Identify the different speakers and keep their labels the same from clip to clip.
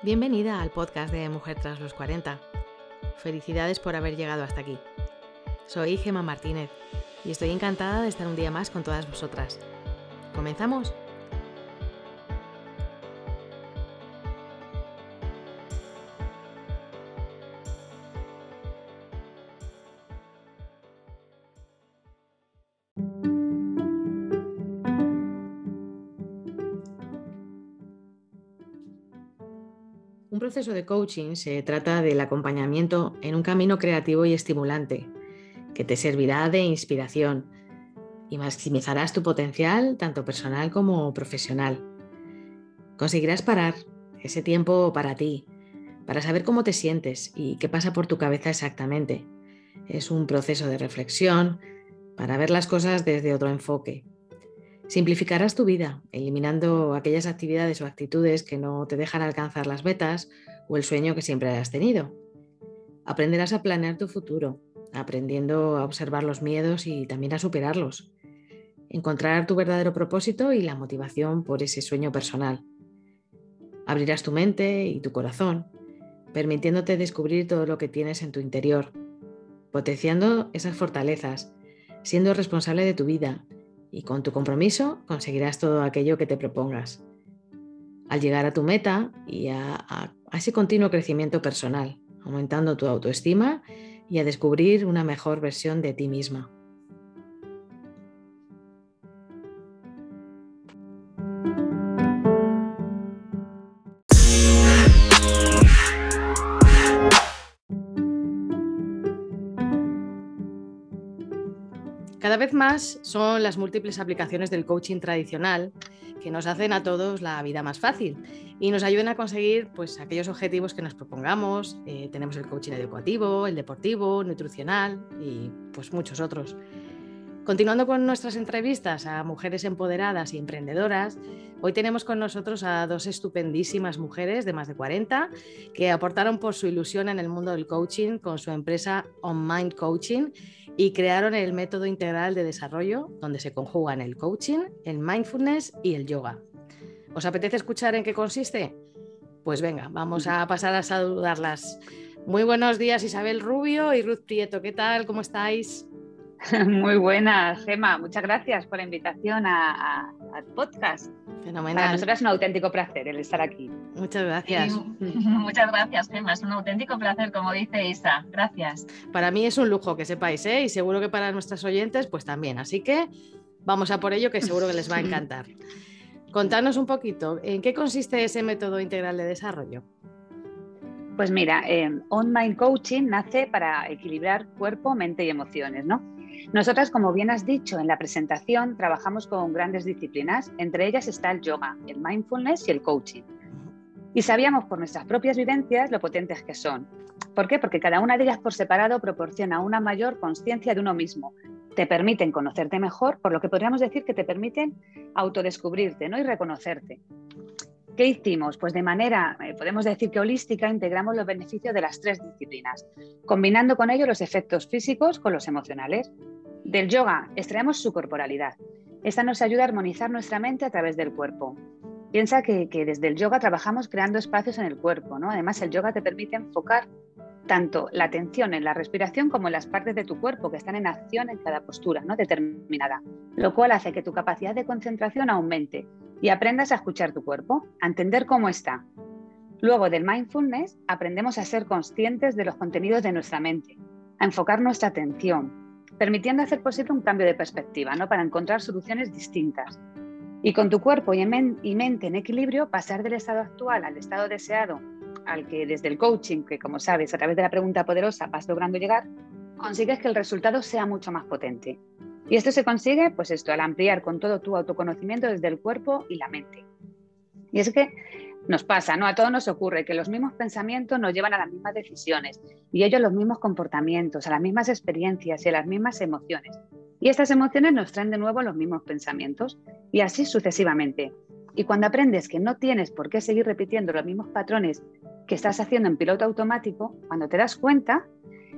Speaker 1: Bienvenida al podcast de Mujer tras los 40. Felicidades por haber llegado hasta aquí. Soy Gema Martínez y estoy encantada de estar un día más con todas vosotras. ¿Comenzamos? Proceso de coaching se trata del acompañamiento en un camino creativo y estimulante que te servirá de inspiración y maximizarás tu potencial tanto personal como profesional. Conseguirás parar ese tiempo para ti, para saber cómo te sientes y qué pasa por tu cabeza exactamente. Es un proceso de reflexión para ver las cosas desde otro enfoque. Simplificarás tu vida, eliminando aquellas actividades o actitudes que no te dejan alcanzar las metas o el sueño que siempre has tenido. Aprenderás a planear tu futuro, aprendiendo a observar los miedos y también a superarlos. Encontrar tu verdadero propósito y la motivación por ese sueño personal. Abrirás tu mente y tu corazón, permitiéndote descubrir todo lo que tienes en tu interior, potenciando esas fortalezas, siendo responsable de tu vida y con tu compromiso conseguirás todo aquello que te propongas. Al llegar a tu meta y a, ese continuo crecimiento personal, aumentando tu autoestima y a descubrir una mejor versión de ti misma. Vez más son las múltiples aplicaciones del coaching tradicional que nos hacen a todos la vida más fácil y nos ayudan a conseguir pues, aquellos objetivos que nos propongamos. Eh, tenemos el coaching educativo, el deportivo, nutricional y pues muchos otros. Continuando con nuestras entrevistas a mujeres empoderadas y emprendedoras, hoy tenemos con nosotros a dos estupendísimas mujeres de más de 40 que aportaron por su ilusión en el mundo del coaching con su empresa On Mind Coaching y crearon el método integral de desarrollo donde se conjugan el coaching, el mindfulness y el yoga. ¿Os apetece escuchar en qué consiste? Pues venga, vamos a pasar a saludarlas. Muy buenos días Isabel Rubio y Ruth Prieto, ¿qué tal? ¿Cómo estáis?
Speaker 2: Muy buenas, Gema. Muchas gracias por la invitación al podcast.
Speaker 1: Fenomenal.
Speaker 2: Para nosotros es un auténtico placer el estar aquí.
Speaker 1: Muchas gracias.
Speaker 3: muchas gracias, Gema. Es un auténtico placer, como dice Isa. Gracias.
Speaker 1: Para mí es un lujo que sepáis, ¿eh? y seguro que para nuestros oyentes, pues también. Así que vamos a por ello, que seguro que les va a encantar. Contanos un poquito, ¿en qué consiste ese método integral de desarrollo?
Speaker 2: Pues mira, eh, On Mind Coaching nace para equilibrar cuerpo, mente y emociones, ¿no? Nosotras, como bien has dicho en la presentación, trabajamos con grandes disciplinas, entre ellas está el yoga, el mindfulness y el coaching. Y sabíamos por nuestras propias vivencias lo potentes que son. ¿Por qué? Porque cada una de ellas por separado proporciona una mayor conciencia de uno mismo. Te permiten conocerte mejor, por lo que podríamos decir que te permiten autodescubrirte ¿no? y reconocerte. ¿Qué hicimos? Pues de manera, eh, podemos decir que holística, integramos los beneficios de las tres disciplinas, combinando con ello los efectos físicos con los emocionales. Del yoga extraemos su corporalidad. Esta nos ayuda a armonizar nuestra mente a través del cuerpo. Piensa que, desde el yoga trabajamos creando espacios en el cuerpo, ¿no? Además, el yoga te permite enfocar tanto la atención en la respiración como en las partes de tu cuerpo que están en acción en cada postura ¿no? determinada, lo cual hace que tu capacidad de concentración aumente y aprendas a escuchar tu cuerpo, a entender cómo está. Luego del mindfulness aprendemos a ser conscientes de los contenidos de nuestra mente, a enfocar nuestra atención, permitiendo hacer posible un cambio de perspectiva, ¿no? Para encontrar soluciones distintas. Y con tu cuerpo y, mente en equilibrio, pasar del estado actual al estado deseado, al que desde el coaching, que como sabes, a través de la pregunta poderosa vas logrando llegar, consigues que el resultado sea mucho más potente. Y esto se consigue, pues esto, al ampliar con todo tu autoconocimiento desde el cuerpo y la mente. Y es que nos pasa, ¿no? A todos nos ocurre que los mismos pensamientos nos llevan a las mismas decisiones y ellos los mismos comportamientos, a las mismas experiencias y a las mismas emociones. Y estas emociones nos traen de nuevo los mismos pensamientos y así sucesivamente. Y cuando aprendes que no tienes por qué seguir repitiendo los mismos patrones que estás haciendo en piloto automático, cuando te das cuenta,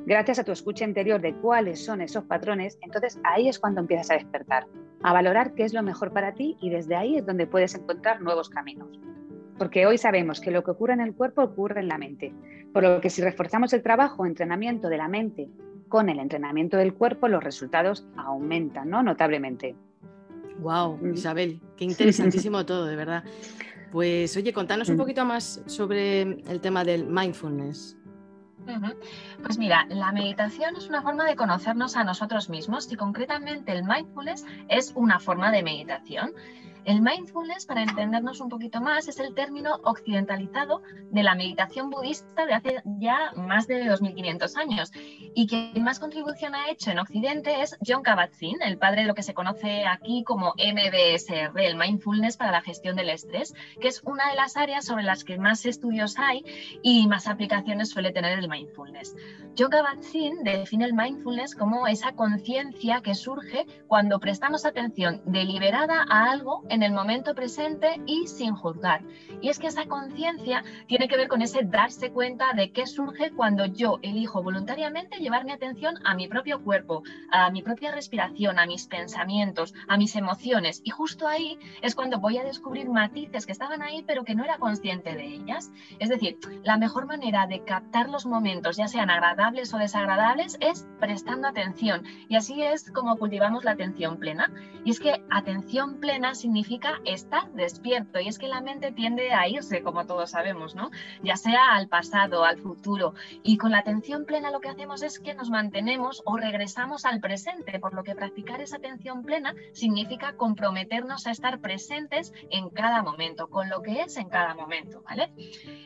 Speaker 2: gracias a tu escucha interior de cuáles son esos patrones, entonces ahí es cuando empiezas a despertar, a valorar qué es lo mejor para ti y desde ahí es donde puedes encontrar nuevos caminos. porque hoy sabemos que lo que ocurre en el cuerpo ocurre en la mente. Por lo que si reforzamos el trabajo o entrenamiento de la mente con el entrenamiento del cuerpo, los resultados aumentan ¿no? notablemente.
Speaker 1: Wow. Isabel, qué interesantísimo todo, de verdad. Pues oye, contanos un mm. poquito más sobre el tema del mindfulness.
Speaker 3: Pues mira, la meditación es una forma de conocernos a nosotros mismos y concretamente el mindfulness es una forma de meditación. El mindfulness, para entendernos un poquito más, es el término occidentalizado de la meditación budista de hace ya más de 2500 años. Y quien más contribución ha hecho en Occidente es John Kabat-Zinn, el padre de lo que se conoce aquí como MBSR, el mindfulness para la gestión del estrés, que es una de las áreas sobre las que más estudios hay y más aplicaciones suele tener el mindfulness. John Kabat-Zinn define el mindfulness como esa conciencia que surge cuando prestamos atención deliberada a algo en el momento presente y sin juzgar. Y es que esa conciencia tiene que ver con ese darse cuenta de qué surge cuando yo elijo voluntariamente llevar mi atención a mi propio cuerpo, a mi propia respiración, a mis pensamientos, a mis emociones. Y justo ahí es cuando voy a descubrir matices que estaban ahí pero que no era consciente de ellas. Es decir, la mejor manera de captar los momentos, ya sean agradables o desagradables, es prestando atención. Y así es como cultivamos la atención plena. Y es que atención plena significa significa estar despierto y es que la mente tiende a irse, como todos sabemos, ¿no? Ya sea al pasado, al futuro. Y con la atención plena lo que hacemos es que nos mantenemos o regresamos al presente, por lo que practicar esa atención plena significa comprometernos a estar presentes en cada momento, con lo que es en cada momento, ¿vale?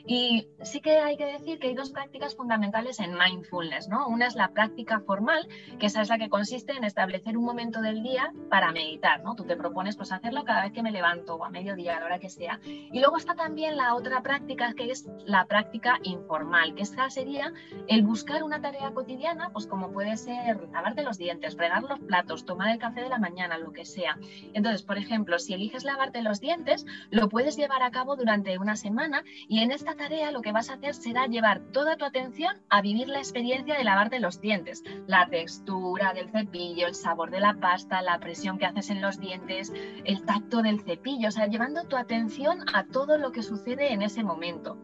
Speaker 3: Y sí que hay que decir que hay dos prácticas fundamentales en mindfulness, ¿no? Una es la práctica formal, que esa es la que consiste en establecer un momento del día para meditar, ¿no? Tú te propones pues hacerlo cada que me levanto o a mediodía, a la hora que sea. Y luego está también la otra práctica que es la práctica informal, que esta sería el buscar una tarea cotidiana, pues como puede ser lavarte los dientes, fregar los platos, tomar el café de la mañana, lo que sea. Entonces, por ejemplo, si eliges lavarte los dientes, lo puedes llevar a cabo durante una semana y en esta tarea lo que vas a hacer será llevar toda tu atención a vivir la experiencia de lavarte los dientes, la textura del cepillo, el sabor de la pasta, la presión que haces en los dientes, el tacto del cepillo, o sea, llevando tu atención a todo lo que sucede en ese momento.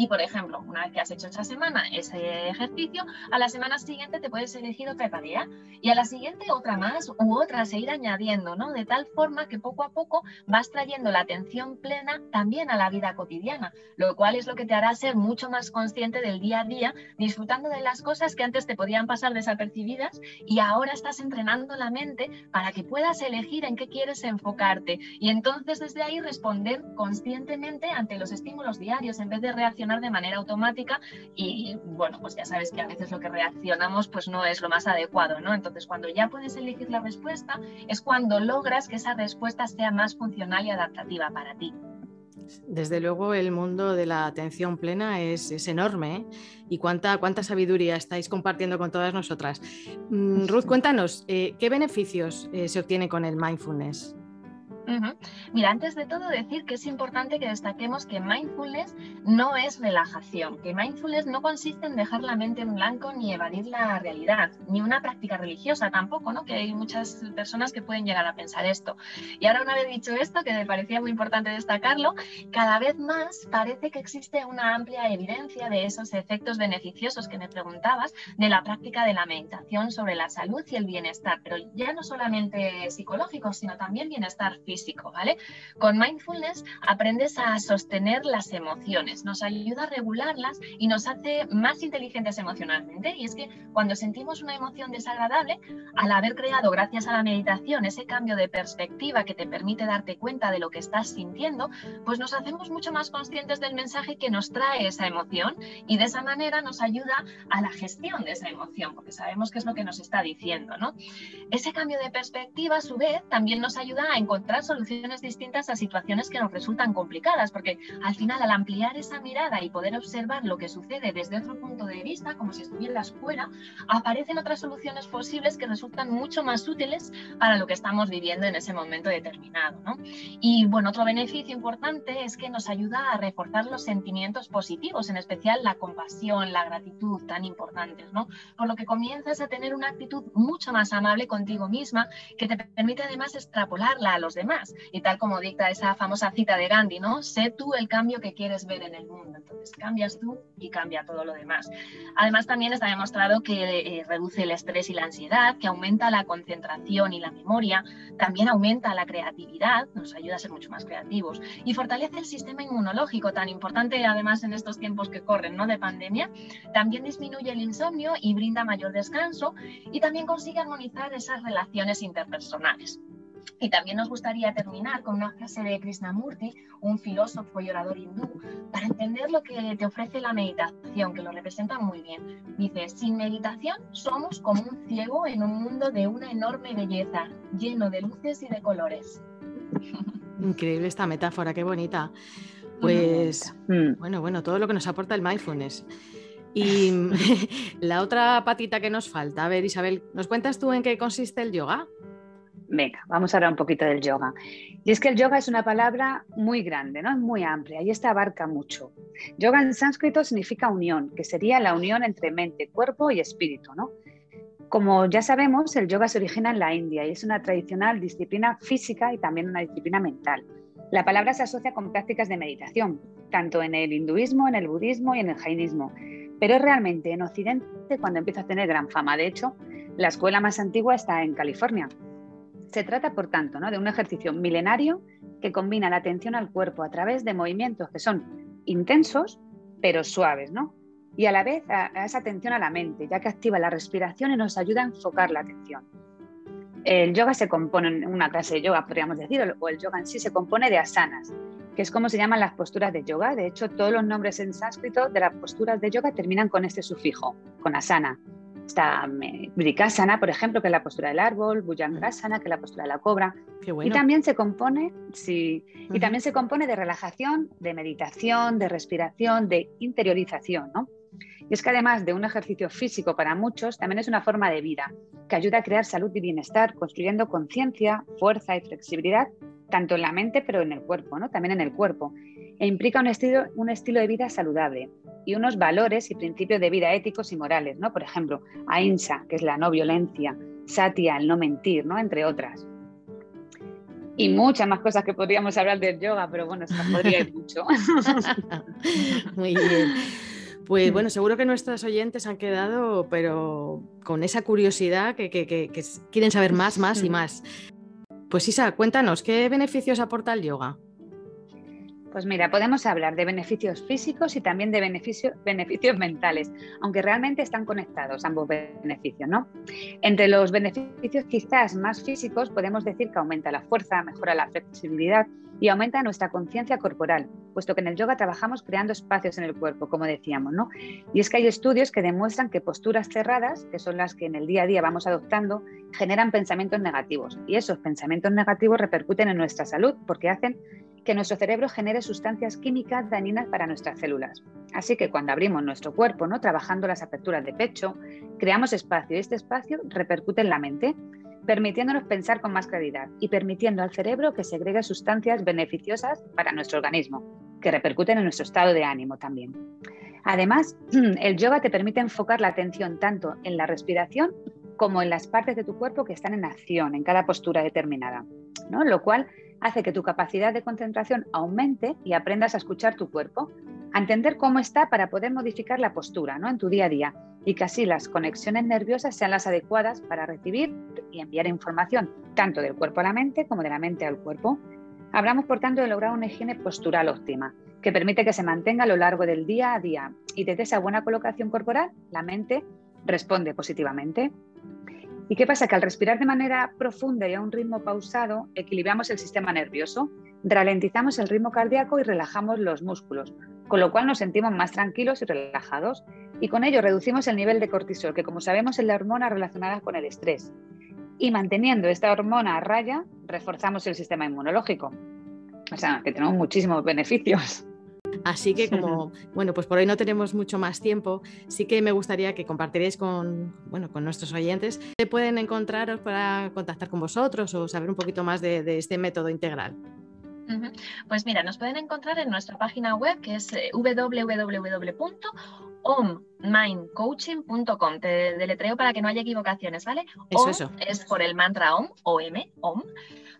Speaker 3: Y, por ejemplo, una vez que has hecho esa semana ese ejercicio, a la semana siguiente te puedes elegir otra tarea y a la siguiente otra más u otra, seguir añadiendo, ¿no? De tal forma que poco a poco vas trayendo la atención plena también a la vida cotidiana, lo cual es lo que te hará ser mucho más consciente del día a día, disfrutando de las cosas que antes te podían pasar desapercibidas y ahora estás entrenando la mente para que puedas elegir en qué quieres enfocarte y entonces desde ahí responder conscientemente ante los estímulos diarios en vez de de manera automática y bueno, pues ya sabes que a veces lo que reaccionamos pues no es lo más adecuado, ¿no? Entonces cuando ya puedes elegir la respuesta es cuando logras que esa respuesta sea más funcional y adaptativa para ti.
Speaker 1: Desde luego el mundo de la atención plena es, enorme ¿eh? y cuánta, cuánta sabiduría estáis compartiendo con todas nosotras. Mm, Ruth, cuéntanos, eh, ¿qué beneficios eh, se obtienen con el mindfulness?
Speaker 3: Mira, antes de todo decir que es importante que destaquemos que mindfulness no es relajación, que mindfulness no consiste en dejar la mente en blanco ni evadir la realidad, ni una práctica religiosa tampoco, ¿no? Que hay muchas personas que pueden llegar a pensar esto. Y ahora una vez dicho esto, que me parecía muy importante destacarlo, cada vez más parece que existe una amplia evidencia de esos efectos beneficiosos que me preguntabas de la práctica de la meditación sobre la salud y el bienestar, pero ya no solamente psicológico, sino también bienestar físico ¿vale? Con mindfulness aprendes a sostener las emociones, nos ayuda a regularlas y nos hace más inteligentes emocionalmente. Y es que cuando sentimos una emoción desagradable, al haber creado gracias a la meditación ese cambio de perspectiva que te permite darte cuenta de lo que estás sintiendo, pues nos hacemos mucho más conscientes del mensaje que nos trae esa emoción y de esa manera nos ayuda a la gestión de esa emoción, porque sabemos qué es lo que nos está diciendo, ¿no? Ese cambio de perspectiva, a su vez, también nos ayuda a encontrar soluciones distintas a situaciones que nos resultan complicadas, porque al final al ampliar esa mirada y poder observar lo que sucede desde otro punto de vista, como si estuvieras fuera, aparecen otras soluciones posibles que resultan mucho más útiles para lo que estamos viviendo en ese momento determinado. ¿no? Y bueno, otro beneficio importante es que nos ayuda a reforzar los sentimientos positivos, en especial la compasión, la gratitud, tan importantes, ¿no? Por lo que comienzas a tener una actitud mucho más amable contigo misma, que te permite además extrapolarla a los demás Y tal como dicta esa famosa cita de Gandhi, ¿no? Sé tú el cambio que quieres ver en el mundo. Entonces cambias tú y cambia todo lo demás. Además también está demostrado que eh, reduce el estrés y la ansiedad, que aumenta la concentración y la memoria, también aumenta la creatividad, nos ayuda a ser mucho más creativos y fortalece el sistema inmunológico, tan importante además en estos tiempos que corren, ¿no? De pandemia. También disminuye el insomnio y brinda mayor descanso y también consigue armonizar esas relaciones interpersonales. Y también nos gustaría terminar con una frase de Krishnamurti, un filósofo y orador hindú, para entender lo que te ofrece la meditación, que lo representa muy bien. Dice, sin meditación somos como un ciego en un mundo de una enorme belleza, lleno de luces y de colores.
Speaker 1: Increíble esta metáfora, qué bonita. Pues mm. bueno, bueno, todo lo que nos aporta el mindfulness. Y la otra patita que nos falta, a ver Isabel, ¿nos cuentas tú en qué consiste el yoga?
Speaker 2: Venga, vamos a hablar un poquito del yoga. Y es que el yoga es una palabra muy grande, ¿no? Es muy amplia y esta abarca mucho. Yoga en sánscrito significa unión, que sería la unión entre mente, cuerpo y espíritu, ¿no? Como ya sabemos, el yoga se origina en la India y es una tradicional disciplina física y también una disciplina mental. La palabra se asocia con prácticas de meditación, tanto en el hinduismo, en el budismo y en el jainismo, pero es realmente en Occidente cuando empieza a tener gran fama. De hecho, la escuela más antigua está en California. Se trata, por tanto, ¿no? de un ejercicio milenario que combina la atención al cuerpo a través de movimientos que son intensos, pero suaves, ¿no? Y a la vez esa atención a la mente, ya que activa la respiración y nos ayuda a enfocar la atención. El yoga se compone, en una clase de yoga podríamos decir, o el yoga en sí se compone de asanas, que es como se llaman las posturas de yoga. De hecho, todos los nombres en sánscrito de las posturas de yoga terminan con este sufijo, con asana. Está Brikasana, por ejemplo, que es la postura del árbol, Bhujangasana, que es la postura de la cobra. Y también se compone, sí, y también se compone de relajación, de meditación, de respiración, de interiorización, ¿no? Y es que además de un ejercicio físico para muchos, también es una forma de vida que ayuda a crear salud y bienestar, construyendo conciencia, fuerza y flexibilidad, tanto en la mente pero en el cuerpo, ¿no? también en el cuerpo. E implica un estilo, un estilo de vida saludable y unos valores y principios de vida éticos y morales, ¿no? Por ejemplo, Ahimsa, que es la no violencia, Satya, el no mentir, ¿no? Entre otras. Y muchas más cosas que podríamos hablar del yoga, pero bueno, se podría ir mucho.
Speaker 1: Muy bien. Pues bueno, seguro que nuestros oyentes han quedado, pero con esa curiosidad que, quieren saber más, más y más. Pues Isa, cuéntanos, ¿qué beneficios aporta el yoga?
Speaker 2: Pues mira, podemos hablar de beneficios físicos y también de beneficios, mentales, aunque realmente están conectados ambos beneficios, ¿no? Entre los beneficios quizás más físicos podemos decir que aumenta la fuerza, mejora la flexibilidad y aumenta nuestra conciencia corporal, puesto que en el yoga trabajamos creando espacios en el cuerpo, como decíamos, ¿no? Y es que hay estudios que demuestran que posturas cerradas, que son las que en el día a día vamos adoptando, generan pensamientos negativos y esos pensamientos negativos repercuten en nuestra salud porque hacen que nuestro cerebro genere sustancias químicas dañinas para nuestras células. Así que cuando abrimos nuestro cuerpo, ¿no? trabajando las aperturas de pecho, creamos espacio y este espacio repercute en la mente, permitiéndonos pensar con más claridad y permitiendo al cerebro que segregue sustancias beneficiosas para nuestro organismo, que repercuten en nuestro estado de ánimo también. Además, el yoga te permite enfocar la atención tanto en la respiración como en las partes de tu cuerpo que están en acción en cada postura determinada, ¿no? lo cual hace que tu capacidad de concentración aumente y aprendas a escuchar tu cuerpo, a entender cómo está para poder modificar la postura ¿no? en tu día a día y que así las conexiones nerviosas sean las adecuadas para recibir y enviar información tanto del cuerpo a la mente como de la mente al cuerpo. Hablamos, por tanto, de lograr una higiene postural óptima, que permite que se mantenga a lo largo del día a día y desde esa buena colocación corporal, la mente responde positivamente. ¿Y qué pasa? Que al respirar de manera profunda y a un ritmo pausado, equilibramos el sistema nervioso, ralentizamos el ritmo cardíaco y relajamos los músculos, con lo cual nos sentimos más tranquilos y relajados. Y con ello reducimos el nivel de cortisol, que como sabemos es la hormona relacionada con el estrés. Y manteniendo esta hormona a raya, reforzamos el sistema inmunológico. O sea, que tenemos muchísimos beneficios.
Speaker 1: Así que como, bueno, pues por hoy no tenemos mucho más tiempo, sí que me gustaría que compartierais con, bueno, con nuestros oyentes. ¿Qué pueden encontraros para contactar con vosotros o saber un poquito más de, este método integral?
Speaker 3: Pues mira, nos pueden encontrar en nuestra página web que es eh, www.ommindcoaching.com. Te deletreo para que no haya equivocaciones, ¿vale?
Speaker 1: Eso, eso.
Speaker 3: Es por el mantra OM, OM, OM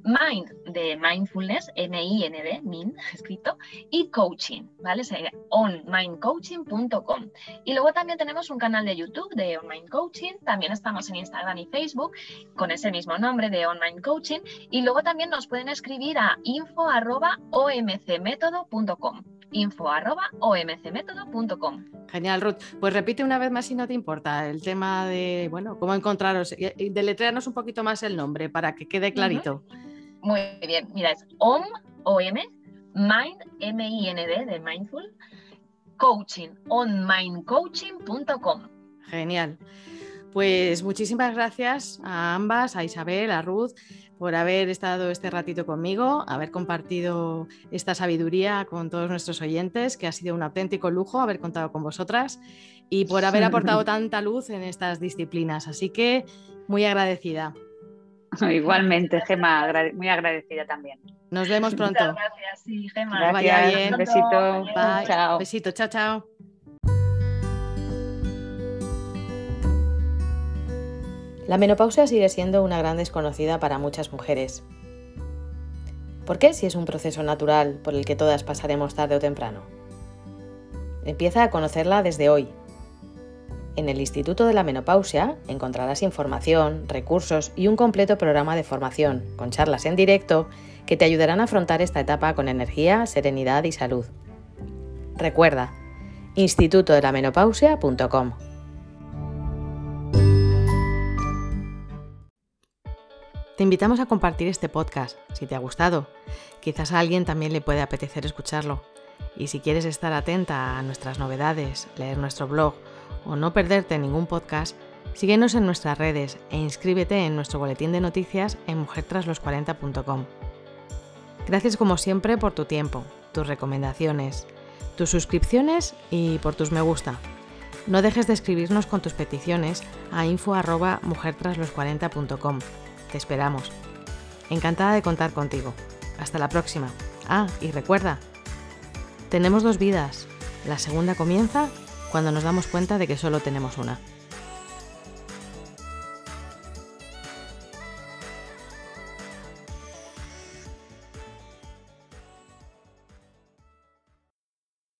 Speaker 3: Mind de mindfulness, M-I-N-D, Mind escrito, y coaching, ¿vale? Onmindcoaching.com. Y luego también tenemos un canal de YouTube de Online Coaching, también estamos en Instagram y Facebook con ese mismo nombre de Online Coaching. Y luego también nos pueden escribir a info.omcmetodo.com info.omcmetodo.com.
Speaker 1: Genial, Ruth. Pues repite una vez más si no te importa el tema de, bueno, cómo encontraros. Y deletrearnos un poquito más el nombre para que quede clarito.
Speaker 3: Muy bien, mira, es OM, OM, Mind, M-I-N-D, de Mindful, Coaching, onmindcoaching.com.
Speaker 1: Genial. Pues muchísimas gracias a ambas, a Isabel, a Ruth, por haber estado este ratito conmigo, haber compartido esta sabiduría con todos nuestros oyentes, que ha sido un auténtico lujo haber contado con vosotras y por haber aportado tanta luz en estas disciplinas. Así que muy agradecida.
Speaker 2: Igualmente, Gema, muy agradecida también.
Speaker 1: Nos vemos pronto.
Speaker 3: Muchas gracias, sí, Gema.
Speaker 2: Gracias, Vaya bien. Un besito.
Speaker 1: Bye. Chao. Besito, chao, chao. La menopausia sigue siendo una gran desconocida para muchas mujeres. ¿Por qué si es un proceso natural por el que todas pasaremos tarde o temprano? Empieza a conocerla desde hoy. En el Instituto de la Menopausia encontrarás información, recursos y un completo programa de formación, con charlas en directo, que te ayudarán a afrontar esta etapa con energía, serenidad y salud. Recuerda, institutodelamenopausia.com. Te invitamos a compartir este podcast si te ha gustado. Quizás a alguien también le puede apetecer escucharlo. Y si quieres estar atenta a nuestras novedades, leer nuestro blog o no perderte ningún podcast, síguenos en nuestras redes e inscríbete en nuestro boletín de noticias en mujertraslos40.com. Gracias como siempre por tu tiempo, tus recomendaciones, tus suscripciones y por tus me gusta. No dejes de escribirnos con tus peticiones a info.mujertraslos40.com. Te esperamos. Encantada de contar contigo. Hasta la próxima. Ah, y recuerda, tenemos dos vidas. La segunda comienza cuando nos damos cuenta de que solo tenemos una.